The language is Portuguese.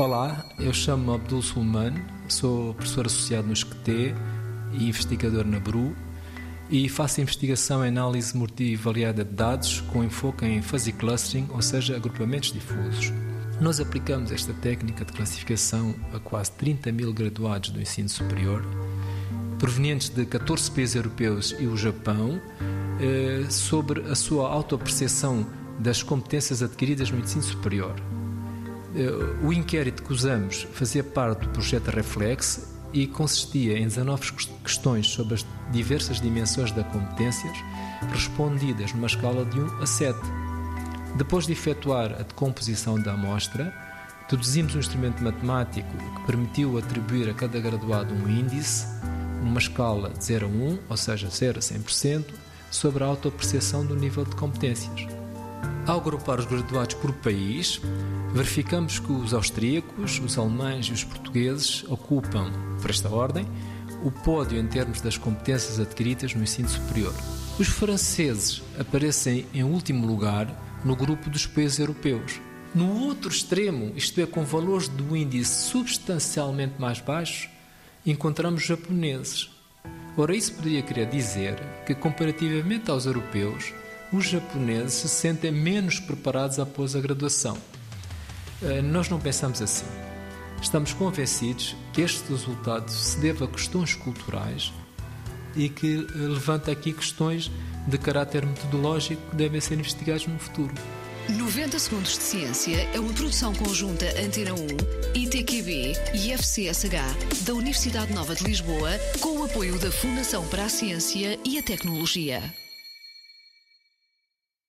Olá, eu chamo-me Abdul Sulman, sou professor associado no SCTE e investigador na BRU e faço investigação em análise multivariada de dados com enfoque em fuzzy clustering, ou seja, agrupamentos difusos. Nós aplicamos esta técnica de classificação a quase 30 mil graduados do ensino superior, provenientes de 14 países europeus e o Japão, eh, sobre a sua autoperceção das competências adquiridas no ensino superior. Eh, o inquérito que usamos fazia parte do projeto Reflex e consistia em 19 questões sobre as diversas dimensões das competências, respondidas numa escala de 1 a 7. Depois de efetuar a decomposição da amostra, deduzimos um instrumento matemático que permitiu atribuir a cada graduado um índice, numa escala de 0 a 1, ou seja, 0 a 100%, sobre a autoapreciação do nível de competências. Ao agrupar os graduados por país, verificamos que os austríacos, os alemães e os portugueses ocupam, por esta ordem, o pódio em termos das competências adquiridas no ensino superior. Os franceses aparecem em último lugar no grupo dos países europeus. No outro extremo, isto é, com valores do índice substancialmente mais baixos, encontramos os japoneses. Ora, isso poderia querer dizer que, comparativamente aos europeus, os japoneses se sentem menos preparados após a graduação. Eh, nós não pensamos assim. Estamos convencidos que este resultado se deve a questões culturais e que eh, levanta aqui questões de caráter metodológico que devem ser investigados no futuro. 90 Segundos de Ciência é uma produção conjunta Antena 1, ITQB e FCSH da Universidade Nova de Lisboa, com o apoio da Fundação para a Ciência e a Tecnologia.